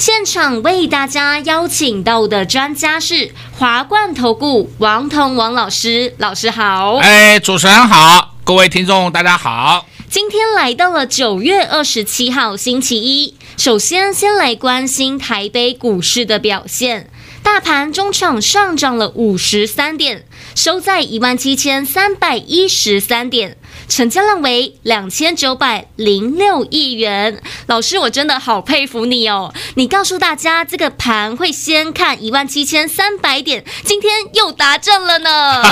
现场为大家邀请到的专家是华冠投顾王彤王老师，老师好。哎，主持人好，各位听众大家好。今天来到了九月二十七号星期一，首先先来关心台北股市的表现。大盘中场上涨了五十三点，收在一万七千三百一十三点。成交量为两千九百零六亿元，老师，我真的好佩服你哦！你告诉大家这个盘会先看一万七千三百点，今天又达阵了呢，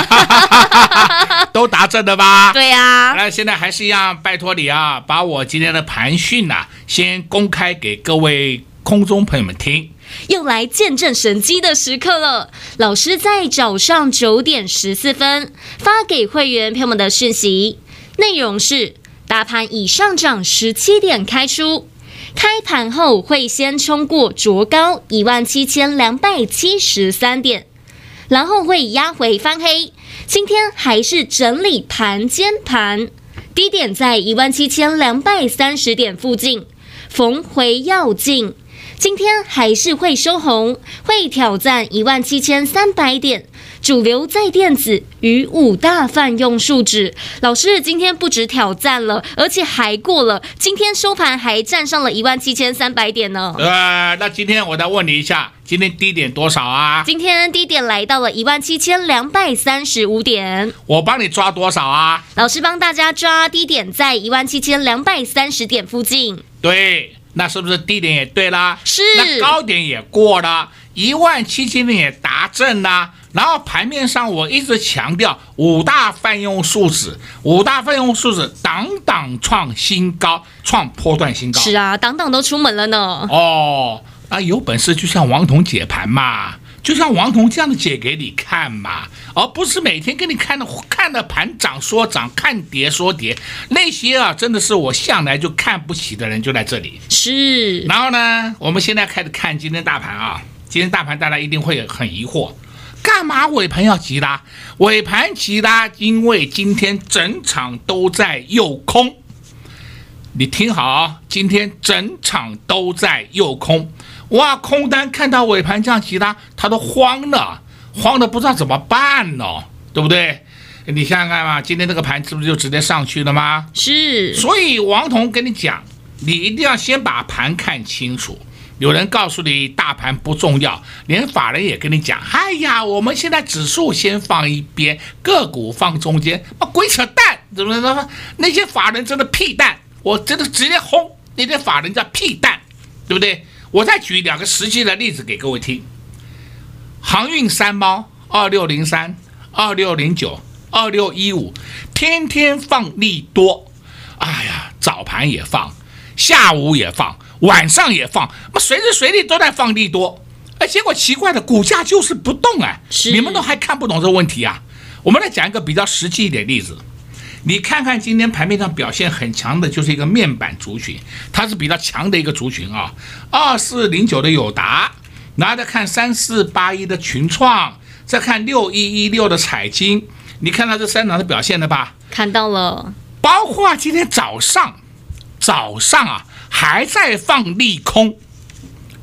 都达阵了吧？对呀、啊。那现在还是一样，拜托你啊，把我今天的盘讯呐，先公开给各位空中朋友们听。又来见证神机的时刻了，老师在早上九点十四分发给会员朋友们的讯息。内容是：大盘已上涨十七点开出，开盘后会先冲过卓高一万七千两百七十三点，然后会压回翻黑。今天还是整理盘间盘，低点在一万七千两百三十点附近，逢回要进。今天还是会收红，会挑战一万七千三百点。主流在电子与五大泛用数指，老师今天不止挑战了，而且还过了。今天收盘还站上了一万七千三百点呢。呃，那今天我再问你一下，今天低点多少啊？今天低点来到了一万七千两百三十五点。我帮你抓多少啊？老师帮大家抓低点在一万七千两百三十点附近。对。那是不是低点也对啦？是。那高点也过了，一万七千点也达阵了。然后盘面上我一直强调五大泛用数字，五大泛用数字档档创新高，创波段新高。是啊，档档都出门了呢。哦，啊有本事就像王彤解盘嘛。就像王彤这样的解给你看嘛，而不是每天给你看的看的盘涨说涨，看跌说跌，那些啊真的是我向来就看不起的人就在这里。是，然后呢，我们现在开始看今天大盘啊，今天大盘大家一定会很疑惑，干嘛尾盘要急拉？尾盘急拉，因为今天整场都在诱空。你听好，今天整场都在诱空。哇，空单看到尾盘这样急拉，他都慌了，慌的不知道怎么办呢，对不对？你想想看嘛，今天这个盘是不是就直接上去了吗？是。所以王彤跟你讲，你一定要先把盘看清楚。有人告诉你大盘不重要，连法人也跟你讲，哎呀，我们现在指数先放一边，个股放中间，啊，鬼扯淡，怎么怎么？那些法人真的屁蛋，我真的直接轰那些法人叫屁蛋，对不对？我再举两个实际的例子给各位听。航运三猫二六零三、二六零九、二六一五，天天放利多，哎呀，早盘也放，下午也放，晚上也放，那随时随地都在放利多，哎，结果奇怪的股价就是不动哎，你们都还看不懂这个问题啊？我们来讲一个比较实际一点例子。你看看今天盘面上表现很强的，就是一个面板族群，它是比较强的一个族群啊。二四零九的友达，然后再看三四八一的群创，再看六一一六的彩晶，你看到这三档的表现了吧？看到了，包括今天早上，早上啊还在放利空，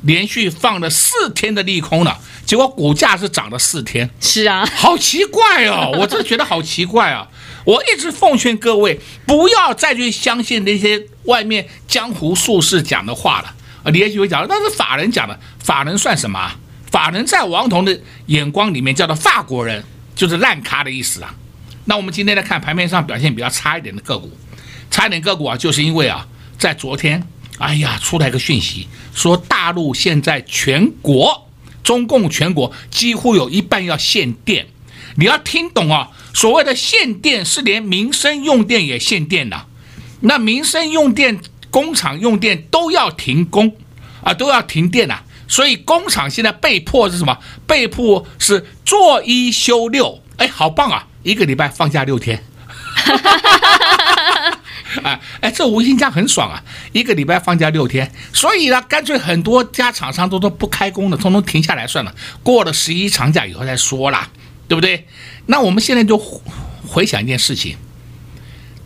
连续放了四天的利空了，结果股价是涨了四天。是啊，好奇怪哦，我真的觉得好奇怪啊。我一直奉劝各位，不要再去相信那些外面江湖术士讲的话了。啊，你也许会讲，那是法人讲的，法人算什么？法人在王彤的眼光里面叫做法国人，就是烂咖的意思啊。那我们今天来看盘面上表现比较差一点的个股，差一点个股啊，就是因为啊，在昨天，哎呀，出来个讯息，说大陆现在全国，中共全国几乎有一半要限电，你要听懂啊。所谓的限电是连民生用电也限电的，那民生用电、工厂用电都要停工啊，都要停电啊。所以工厂现在被迫是什么？被迫是做一休六，哎，好棒啊！一个礼拜放假六天，哎哎，这无薪假很爽啊！一个礼拜放假六天，所以呢，干脆很多家厂商都都不开工了，通通停下来算了，过了十一长假以后再说啦，对不对？那我们现在就回想一件事情。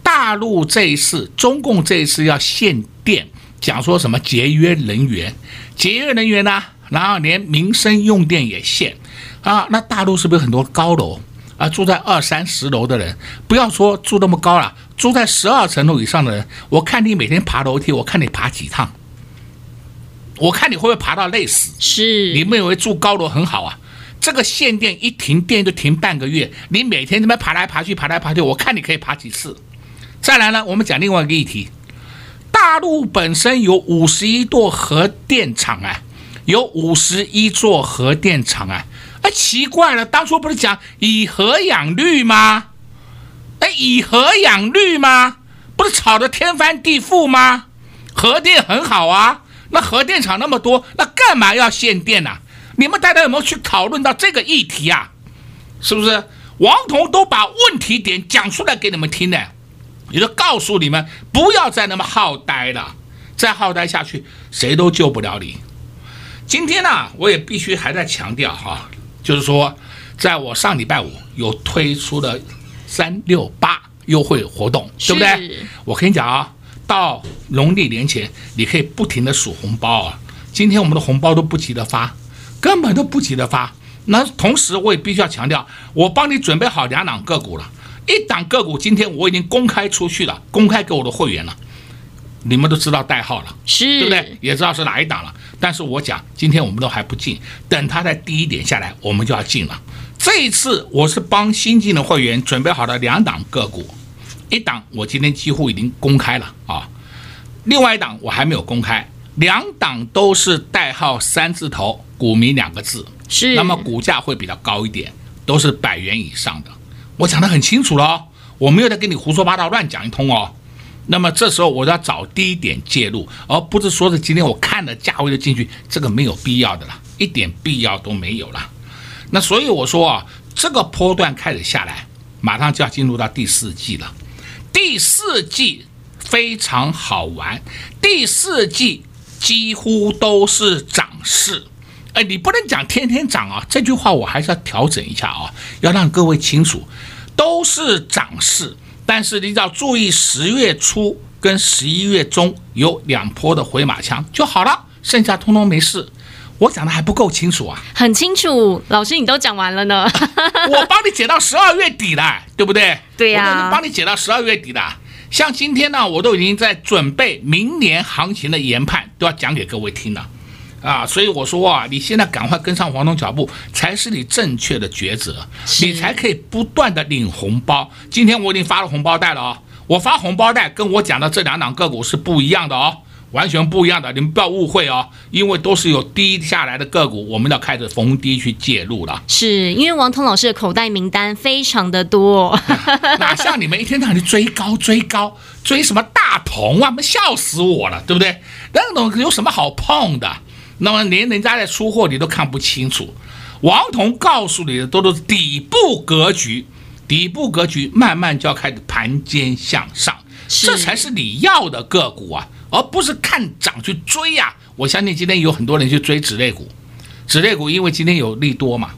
大陆这一次，中共这一次要限电，讲说什么节约能源，节约能源呢、然后连民生用电也限啊！那大陆是不是很多高楼啊？住在二三十楼的人，不要说住那么高了，住在十二层楼以上的人，我看你每天爬楼梯，我看你爬几趟，我看你会不会爬到累死？是，你们以为住高楼很好啊？这个限电一停电就停半个月，你每天这么爬来爬去，爬来爬去，我看你可以爬几次？再来呢，我们讲另外一个议题，大陆本身有五十一座核电厂啊，有五十一座核电厂啊，哎，奇怪了，当初不是讲以核养绿吗？以核养绿吗？不是吵得天翻地覆吗？核电很好啊，那核电厂那么多，那干嘛要限电呢？你们大家有没有去讨论到这个议题啊？是不是？王彤都把问题点讲出来给你们听呢？也就告诉你们，不要再那么耗呆了，再耗呆下去，谁都救不了你。今天呢，我也必须还在强调哈，就是说，在我上礼拜五有推出的三六八优惠活动，对不对？我跟你讲啊，到农历年前，你可以不停的数红包啊。今天我们的红包都不急着发，根本都不急着发。那同时，我也必须要强调，我帮你准备好两档个股了。一档个股今天我已经公开出去了，公开给我的会员了，你们都知道代号了，是，对不对？也知道是哪一档了。但是我讲，今天我们都还不进，等它在低一点下来，我们就要进了。这一次我是帮新进的会员准备好了两档个股，一档我今天几乎已经公开了啊，另外一档我还没有公开，两档都是代号三字头，股民两个字，是，那么股价会比较高一点，都是百元以上的。我讲得很清楚了哦，我没有在跟你胡说八道乱讲一通哦。那么这时候我要找低点介入，而不是说是今天我看了价位就进去，这个没有必要的了，一点必要都没有了。那所以我说啊，这个波段开始下来，马上就要进入到第四季了。第四季非常好玩，第四季几乎都是涨势。哎，你不能讲天天涨啊！这句话我还是要调整一下啊，要让各位清楚，都是涨势，但是你只要注意十月初跟十一月中有两波的回马枪就好了，剩下通通没事。我讲的还不够清楚啊？很清楚，老师你都讲完了呢。我帮你解到十二月底了，对不对？对呀、啊，我帮你解到十二月底的。像今天呢，我都已经在准备明年行情的研判，都要讲给各位听了。啊，所以我说啊，你现在赶快跟上王彤脚步，才是你正确的抉择，你才可以不断的领红包。今天我已经发了红包袋了哦，我发红包袋跟我讲的这两档个股是不一样的哦，完全不一样的，你们不要误会哦，因为都是有低下来的个股，我们要开始逢低去介入了。是因为王彤老师的口袋名单非常的多，哪像你们一天到晚追高追高追什么大同啊，们笑死我了，对不对？那种有什么好碰的？那么连人家在出货你都看不清楚，王彤告诉你的都是底部格局，底部格局慢慢就要开始盘肩向上，这才是你要的个股啊，而不是看涨去追呀、啊。我相信今天有很多人去追纸类股，纸类股因为今天有利多嘛，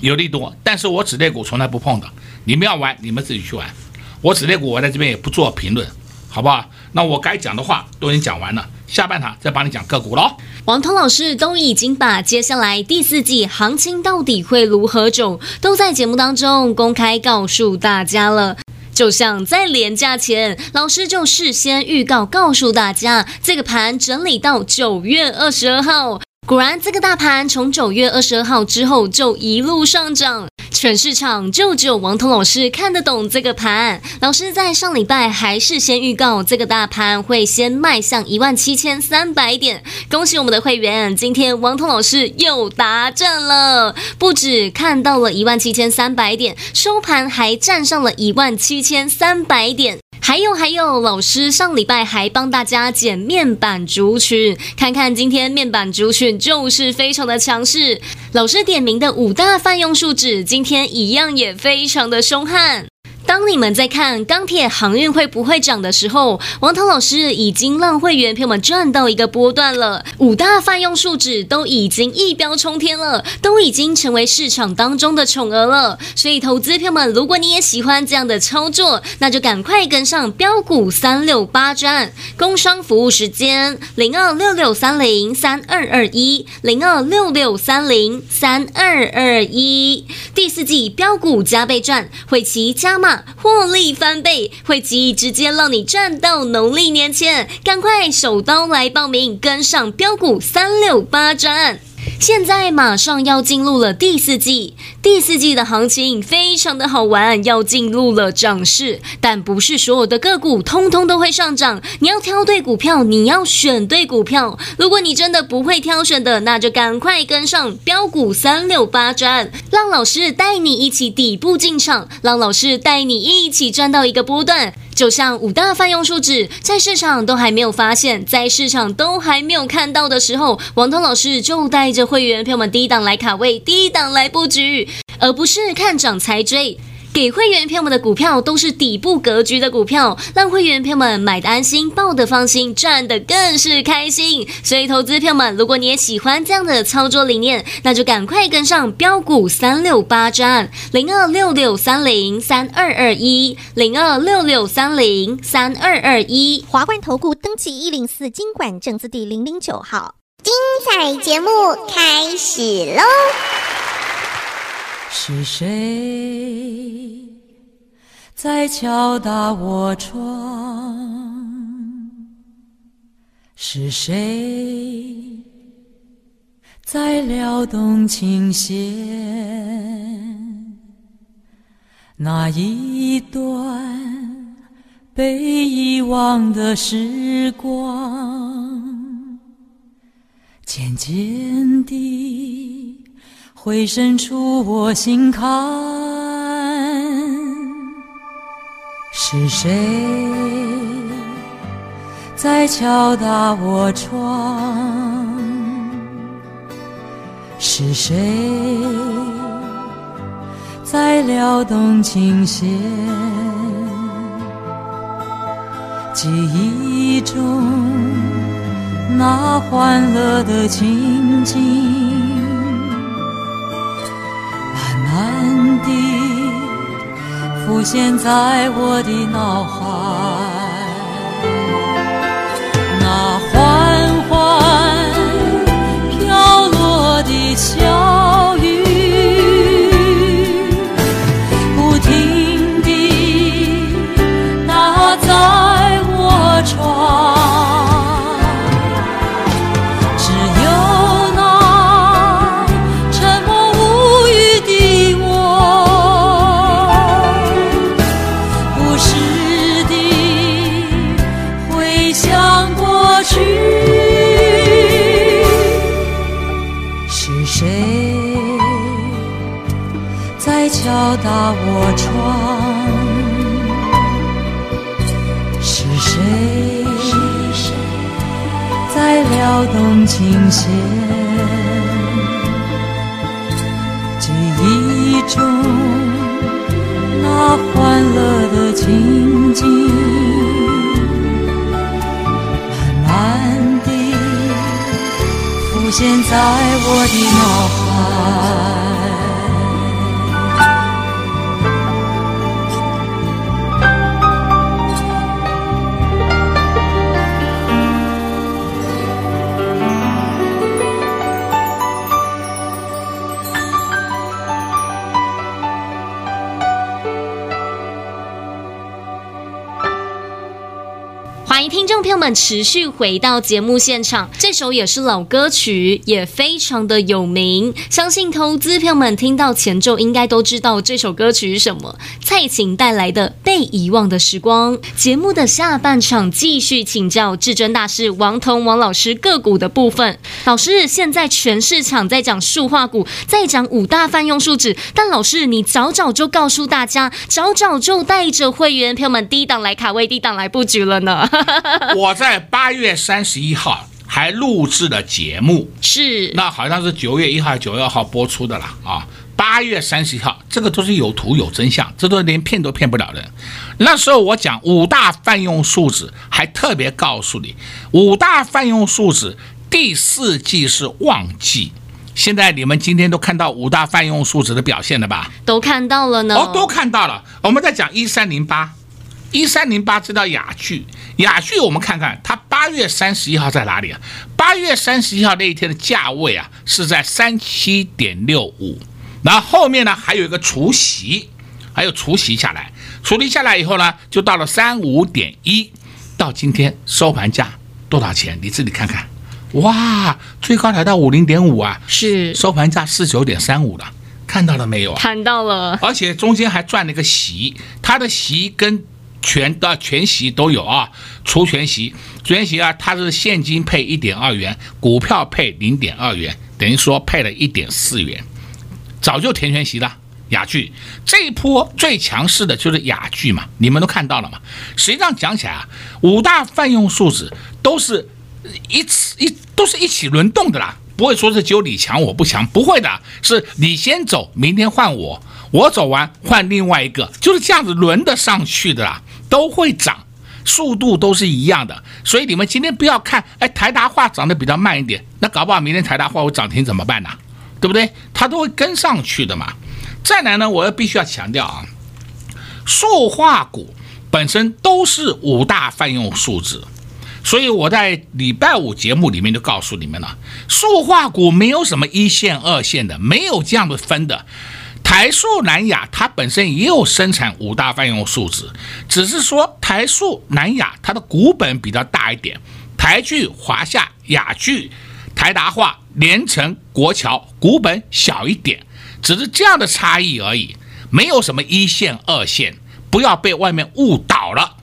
有利多，但是我纸类股从来不碰的，你们要玩你们自己去玩，我纸类股我在这边也不做评论，好不好？那我该讲的话都已经讲完了。下半场再帮你讲个股喽。王通老师都已经把接下来第四季行情到底会如何走，都在节目当中公开告诉大家了。就像在连假前，老师就事先预告告诉大家，这个盘整理到九月二十二号。果然，这个大盘从九月二十二号之后就一路上涨。全市场就只有王彤老师看得懂这个盘。老师在上礼拜还是先预告这个大盘会先迈向一万七千三百点。恭喜我们的会员，今天王彤老师又达阵了，不止看到了一万七千三百点，收盘还站上了一万七千三百点。还有还有，老师上礼拜还帮大家剪面板族群，看看今天面板族群就是非常的强势。老师点名的五大泛用树脂，今天一样也非常的凶悍。当你们在看钢铁航运会不会涨的时候，王涛老师已经让会员朋友们赚到一个波段了。五大泛用树脂都已经一飙冲天了，都已经成为市场当中的宠儿了。所以，投资朋友们，如果你也喜欢这样的操作，那就赶快跟上标股三六八专。工商服务时间：零二六六三零三二二一零二六六三零三二二一。第四季标股加倍赚，会期加码。获利翻倍，会期直接让你赚到农历年前，赶快手刀来报名，跟上标股三六八专。现在马上要进入了第四季，第四季的行情非常的好玩，要进入了涨势，但不是所有的个股通通都会上涨，你要挑对股票，你要选对股票。如果你真的不会挑选的，那就赶快跟上标股三六八专，让老师带你一起底部进场，让老师带你一起赚到一个波段。就像五大泛用树脂，在市场都还没有发现，在市场都还没有看到的时候，王涛老师就带着会员朋友们低档来卡位，低档来布局，而不是看涨才追。给会员朋友们的股票都是底部格局的股票，让会员朋友们买的安心，抱的放心，赚的更是开心。所以，投资朋友们，如果你也喜欢这样的操作理念，那就赶快跟上标股三六八专零二六六三零三二二一零二六六三零三二二一华冠投顾登记一零四金管证字第零零九号，精彩节目开始喽！是谁在敲打我窗？是谁在撩动琴弦？那一段被遗忘的时光，渐渐地。回伸出我心坎，是谁在敲打我窗？是谁在撩动琴弦？记忆中那欢乐的情景。慢慢地浮现在我的脑海，那缓缓飘落的小现。记忆中那欢乐的情景，慢慢地浮现在我的脑海。持续回到节目现场，这首也是老歌曲，也非常的有名。相信投资票们听到前奏，应该都知道这首歌曲是什么。蔡琴带来的《被遗忘的时光》。节目的下半场继续请教至尊大师王彤王老师个股的部分。老师，现在全市场在讲塑化股，在讲五大泛用树脂，但老师你早早就告诉大家，早早就带着会员朋友们低档来卡位，低档来布局了呢。我在八月三十一号还录制了节目，是，那好像是九月一号、九月二号播出的了啊。八月三十一号，这个都是有图有真相，这都连骗都骗不了人。那时候我讲五大泛用树脂，还特别告诉你，五大泛用树脂第四季是旺季。现在你们今天都看到五大泛用树脂的表现了吧？都看到了呢。哦，都看到了。我们再讲一三零八，一三零八知道雅剧，雅剧我们看看它八月三十一号在哪里啊？八月三十一号那一天的价位啊是在三七点六五，然后后面呢还有一个除息，还有除息下来，除息下来以后呢就到了三五点一，到今天收盘价多少钱？你自己看看。哇，最高来到五零点五啊，是收盘价四九点三五了，看到了没有啊？看到了，而且中间还赚了一个息，它的息跟全的全息都有啊，除全息，全息啊，它是现金配一点二元，股票配零点二元，等于说配了一点四元，早就填权息了。雅聚这一波最强势的就是雅聚嘛，你们都看到了嘛。实际上讲起来啊，五大泛用树脂都是。一次一都是一起轮动的啦，不会说是只有你强我不强，不会的，是你先走，明天换我，我走完换另外一个，就是这样子轮得上去的啦，都会涨，速度都是一样的，所以你们今天不要看，哎，台达化涨得比较慢一点，那搞不好明天台达化会涨停怎么办呢？对不对？它都会跟上去的嘛。再来呢，我要必须要强调啊，塑化股本身都是五大泛用树脂。所以我在礼拜五节目里面就告诉你们了，塑化股没有什么一线二线的，没有这样的分的。台塑、南亚它本身也有生产五大泛用树脂，只是说台塑、南亚它的股本比较大一点，台聚、华夏、雅聚、台达化、联成、国桥股本小一点，只是这样的差异而已，没有什么一线二线，不要被外面误导了。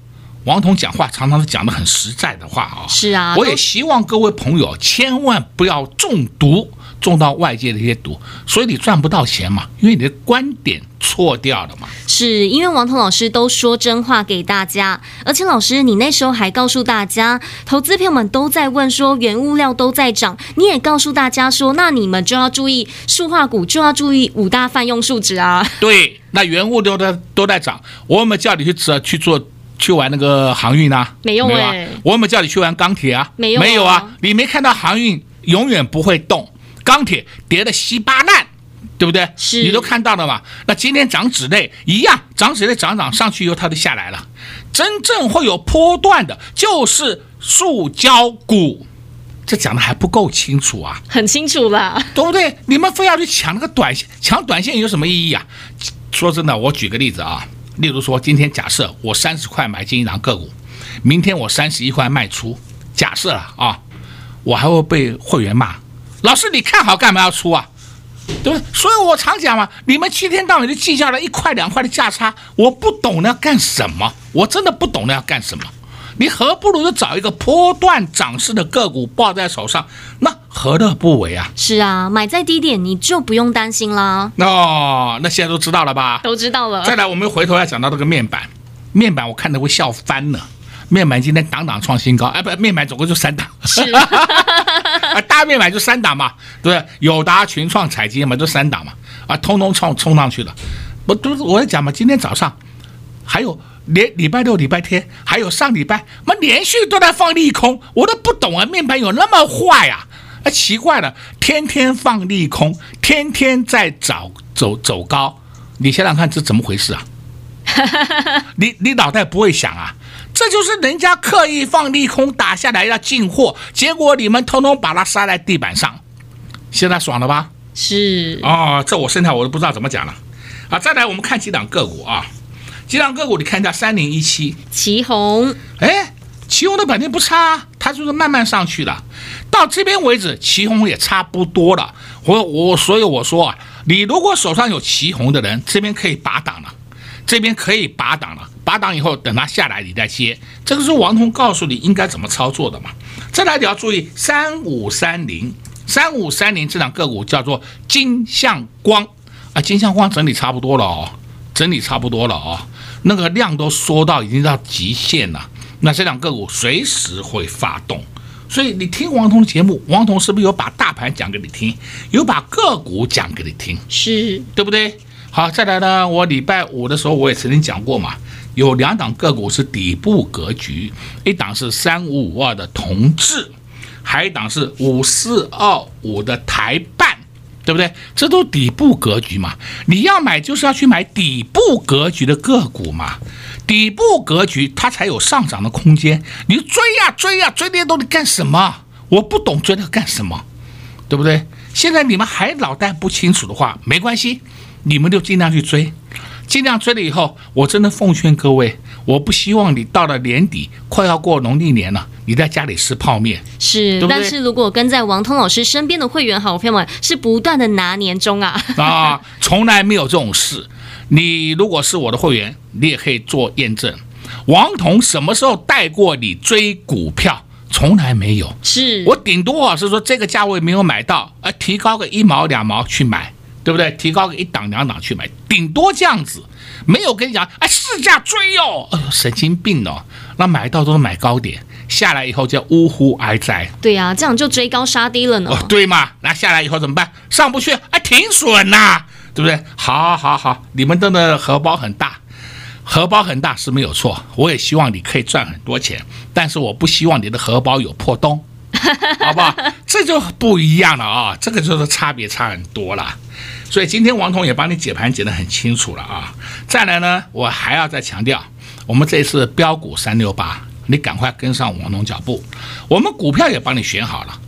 王彤讲话常常是讲的很实在的话啊，是啊，我也希望各位朋友千万不要中毒，中到外界的一些毒，所以你赚不到钱嘛，因为你的观点错掉了嘛。是因为王彤老师都说真话给大家，而且老师你那时候还告诉大家，投资朋友们都在问说原物料都在涨，你也告诉大家说，那你们就要注意塑化股，就要注意五大泛用数值啊。对，那原物料都都在涨，我们叫你去做去做。去玩那个航运啊？没有哎、欸，我有没有叫你去玩钢铁啊？没有，没有啊！你没看到航运永远不会动，钢铁跌得稀巴烂，对不对？是，你都看到了嘛？那今天涨纸类一样，涨纸类涨涨上去以后，它就下来了。真正会有波段的，就是塑胶股。这讲的还不够清楚啊？很清楚了，对不对？你们非要去抢那个短线，抢短线有什么意义啊？说真的，我举个例子啊。例如说，今天假设我三十块买进一档个股，明天我三十一块卖出，假设了啊，我还会被会员骂，老师你看好干嘛要出啊？对不对？所以我常讲嘛，你们七天到晚就计较了一块两块的价差，我不懂那要干什么，我真的不懂那要干什么。你何不如就找一个波段涨势的个股抱在手上，那何乐不为啊？是啊，买在低点你就不用担心啦。哦，那现在都知道了吧？都知道了。再来，我们回头要讲到这个面板，面板我看的会笑翻了。面板今天档档创新高，哎，不，面板总共就三档，是啊，大面板就三档嘛，对不对？友达、群创、彩晶嘛，就三档嘛，啊，通通冲冲上去了。我都是我在讲嘛，今天早上还有。连礼拜六、礼拜天，还有上礼拜，妈连续都在放利空，我都不懂啊！面板有那么坏呀？啊，奇怪了，天天放利空，天天在找走走高，你想想看，这怎么回事啊？你你脑袋不会想啊？这就是人家刻意放利空打下来要进货，结果你们通通把它塞在地板上，现在爽了吧？是哦，这我现在我都不知道怎么讲了。啊，再来我们看几档个股啊。几档个股，你看一下，三零一七，旗红，哎，旗红的表现不差，它就是慢慢上去的。到这边为止，旗红也差不多了。我我所以我说啊，你如果手上有旗红的人，这边可以拔档了，这边可以拔档了。拔档以后，等它下来你再接。这个是王彤告诉你应该怎么操作的嘛。再来你要注意三五三零，三五三零这档个股叫做金像光啊，金像光整理差不多了哦，整理差不多了哦，那个量都缩到已经到极限了。那这两个股随时会发动，所以你听王彤的节目，王彤是不是有把大盘讲给你听，有把个股讲给你听，是对不对？好，再来呢，我礼拜五的时候我也曾经讲过嘛，有两档个股是底部格局，一档是三五五二的同致，还有一档是五四二五的台半，对不对？这都底部格局嘛，你要买就是要去买底部格局的个股嘛。底部格局，它才有上涨的空间。你追呀追呀追这些东西干什么？我不懂追它干什么，对不对？现在你们还脑袋不清楚的话，没关系，你们就尽量去追，尽量追了以后，我真的奉劝各位，我不希望你到了年底快要过农历年了，你在家里吃泡面。是，对对，但是如果跟在王通老师身边的会员好朋友们是不断的拿年终啊啊，从来没有这种事。你如果是我的会员，你也可以做验证。王彤什么时候带过你追股票？从来没有。是我顶多啊是说这个价位没有买到，呃，提高个一毛两毛去买，对不对？提高个一档两档去买，顶多这样子，没有跟你讲，哎，市价追哦，哎呦，神经病哦！那买到都是买高点，下来以后叫呜呼哀哉。对呀、啊，这样就追高杀低了呢。哦，对嘛？那下来以后怎么办？上不去，哎，停损呐。对不对？好，好，好，你们的的荷包很大，荷包很大是没有错。我也希望你可以赚很多钱，但是我不希望你的荷包有破洞，好不好？这就不一样了啊，这个就是差别差很多了。所以今天王彤也帮你解盘解得很清楚了啊。再来呢，我还要再强调，我们这次标股三六八，你赶快跟上王彤脚步。我们股票也帮你选好了，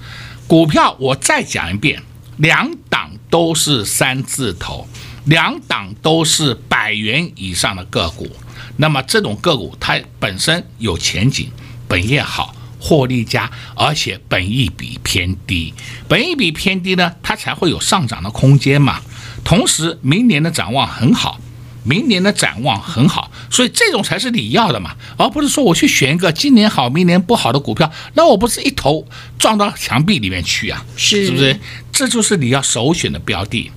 股票我再讲一遍，两档。都是三字头，两档都是百元以上的个股。那么这种个股它本身有前景，本业好，获利佳，而且本益比偏低。本益比偏低呢，它才会有上涨的空间嘛。同时，明年的展望很好，明年的展望很好，所以这种才是你要的嘛，而不是说我去选一个今年好、明年不好的股票，那我不是一头撞到墙壁里面去啊？是，是不是？这就是你要首选的标的，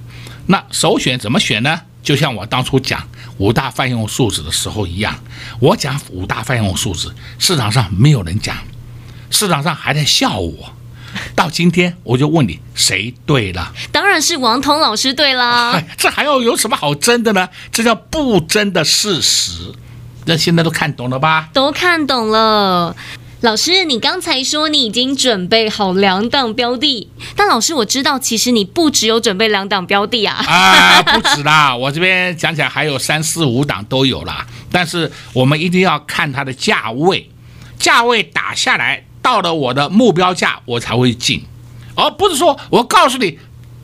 那首选怎么选呢？就像我当初讲五大泛用数字的时候一样，我讲五大泛用数字，市场上没有人讲，市场上还在笑我。到今天我就问你，谁对了？当然是王彤老师对啦。哎，这还要有什么好争的呢？这叫不争的事实。那现在都看懂了吧？都看懂了。老师，你刚才说你已经准备好两档标的，但老师我知道，其实你不只有准备两档标的啊！啊，不止啦，我这边讲起来还有三四五档都有啦。但是我们一定要看它的价位，价位打下来到了我的目标价，我才会进，而不是说我告诉你。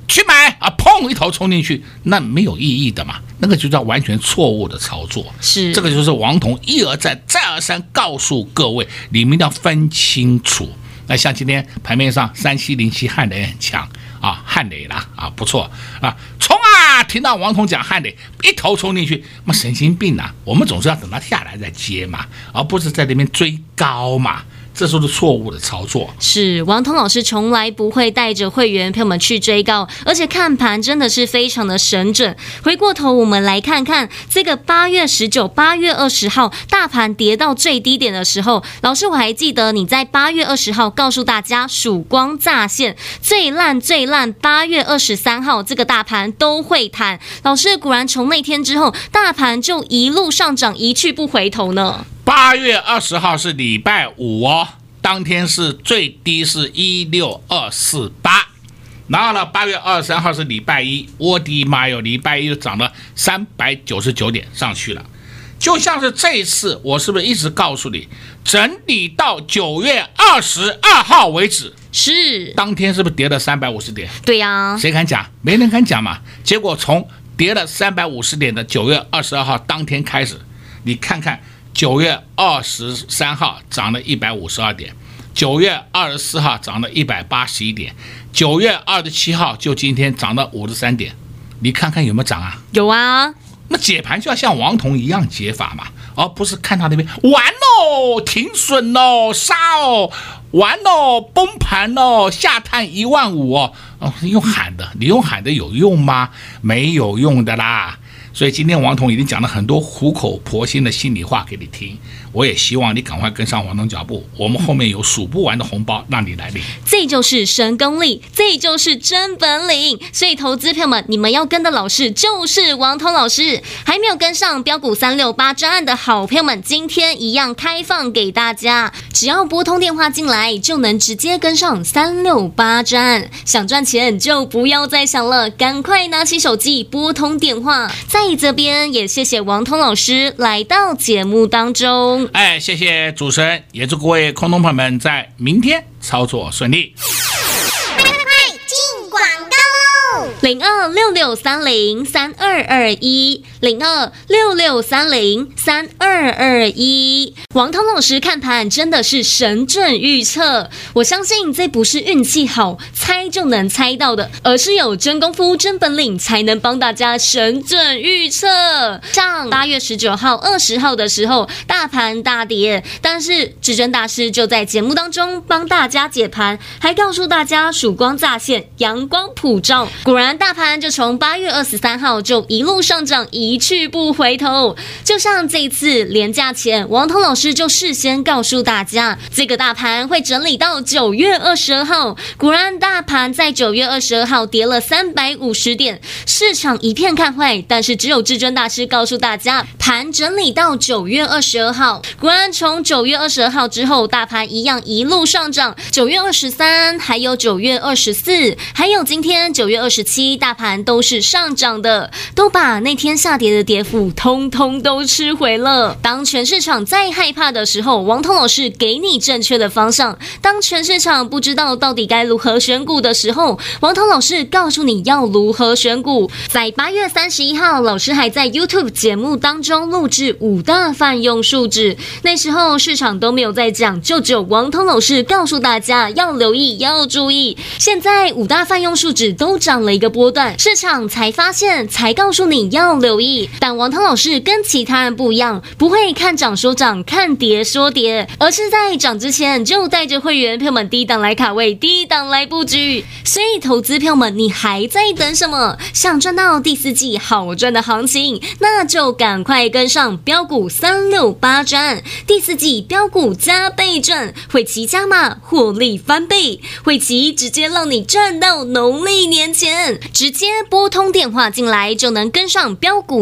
去买啊！砰！一头冲进去，那没有意义的嘛。那个就叫完全错误的操作。是，这个就是王彤一而再、再而三告诉各位，你们要分清楚。那像今天盘面上三七零七汉雷很强啊，汉雷啦啊，不错啊，冲啊！听到王彤讲汉雷，一头冲进去，那神经病啊！我们总是要等它下来再接嘛，而不是在那边追高嘛。这是错误的操作。是王彤老师从来不会带着会员朋友们去追高，而且看盘真的是非常的神准。回过头，我们来看看这个八月十九、八月二十号大盘跌到最低点的时候，老师我还记得你在八月二十号告诉大家曙光乍现，最烂最烂。八月二十三号这个大盘都会弹。老师果然从那天之后，大盘就一路上涨，一去不回头呢。八月二十号是礼拜五哦，当天是最低是一六二四八，然后呢，八月二十三号是礼拜一，我的妈哟，礼拜一就涨了三百九十九点上去了，就像是这一次，我是不是一直告诉你，整理到九月二十二号为止？是，当天是不是跌了三百五十点？对呀、啊，谁敢讲？没人敢讲嘛。结果从跌了三百五十点的九月二十二号当天开始，你看看。九月二十三号涨了一百五十二点，九月二十四号涨了一百八十一点，九月二十七号就今天涨了五十三点，你看看有没有涨啊？有啊。那解盘就要像王彤一样解法嘛，而不是看他那边完喽，停损喽，杀哦，完喽，崩盘喽，下探一万五哦，哦，用喊的，你用喊的有用吗？没有用的啦。所以今天王彤已经讲了很多苦口婆心的心里话给你听，我也希望你赶快跟上王东脚步，我们后面有数不完的红包让你来领。这就是神功力，这就是真本领。所以投资朋友们，你们要跟的老师就是王通老师。还没有跟上标股三六八专案的好朋友们，今天一样开放给大家，只要拨通电话进来，就能直接跟上三六八专案。想赚钱就不要再想了，赶快拿起手机拨通电话，在这边也谢谢王通老师来到节目当中。哎，谢谢主持人，也祝各位空洞朋友们在明天操作顺利。进广告喽零二六六三零三二二一，零二六六三零三二二一。王彤老师看盘真的是神准预测，我相信这不是运气好猜就能猜到的，而是有真功夫、真本领才能帮大家神准预测。像八月十九号、二十号的时候，大盘大跌，但是至尊大师就在节目当中帮大家解盘，还告诉大家曙光乍现，阳光普照，果然。大盘就从八月二十三号就一路上涨，一一去不回头。就像这次连假前，王涛老师就事先告诉大家，这个大盘会整理到九月二十二号。果然，大盘在九月二十二号跌了三百五十点，市场一片看坏。但是，只有至尊大师告诉大家，盘整理到九月二十二号。果然，从九月二十二号之后，大盘一样一路上涨。九月二十三，还有九月二十四，还有今天九月二十七。大盘都是上涨的，都把那天下跌的跌幅通通都吃回了。当全市场再害怕的时候，王彤老师给你正确的方向；当全市场不知道到底该如何选股的时候，王彤老师告诉你要如何选股。在八月三十一号，老师还在 YouTube 节目当中录制五大泛用数值，那时候市场都没有在讲，就只有王彤老师告诉大家要留意、要注意。现在五大泛用数值都涨了一个。波段市场才发现，才告诉你要留意。但王涛老师跟其他人不一样，不会看涨说涨，看跌说跌，而是在涨之前就带着会员朋友们低档来卡位，低档来布局。所以，投资朋友们，你还在等什么？想赚到第四季好赚的行情，那就赶快跟上标股三六八专，第四季标股加倍赚，会齐加码获利翻倍，会齐直接让你赚到农历年前。直接拨通电话进来就能跟上标股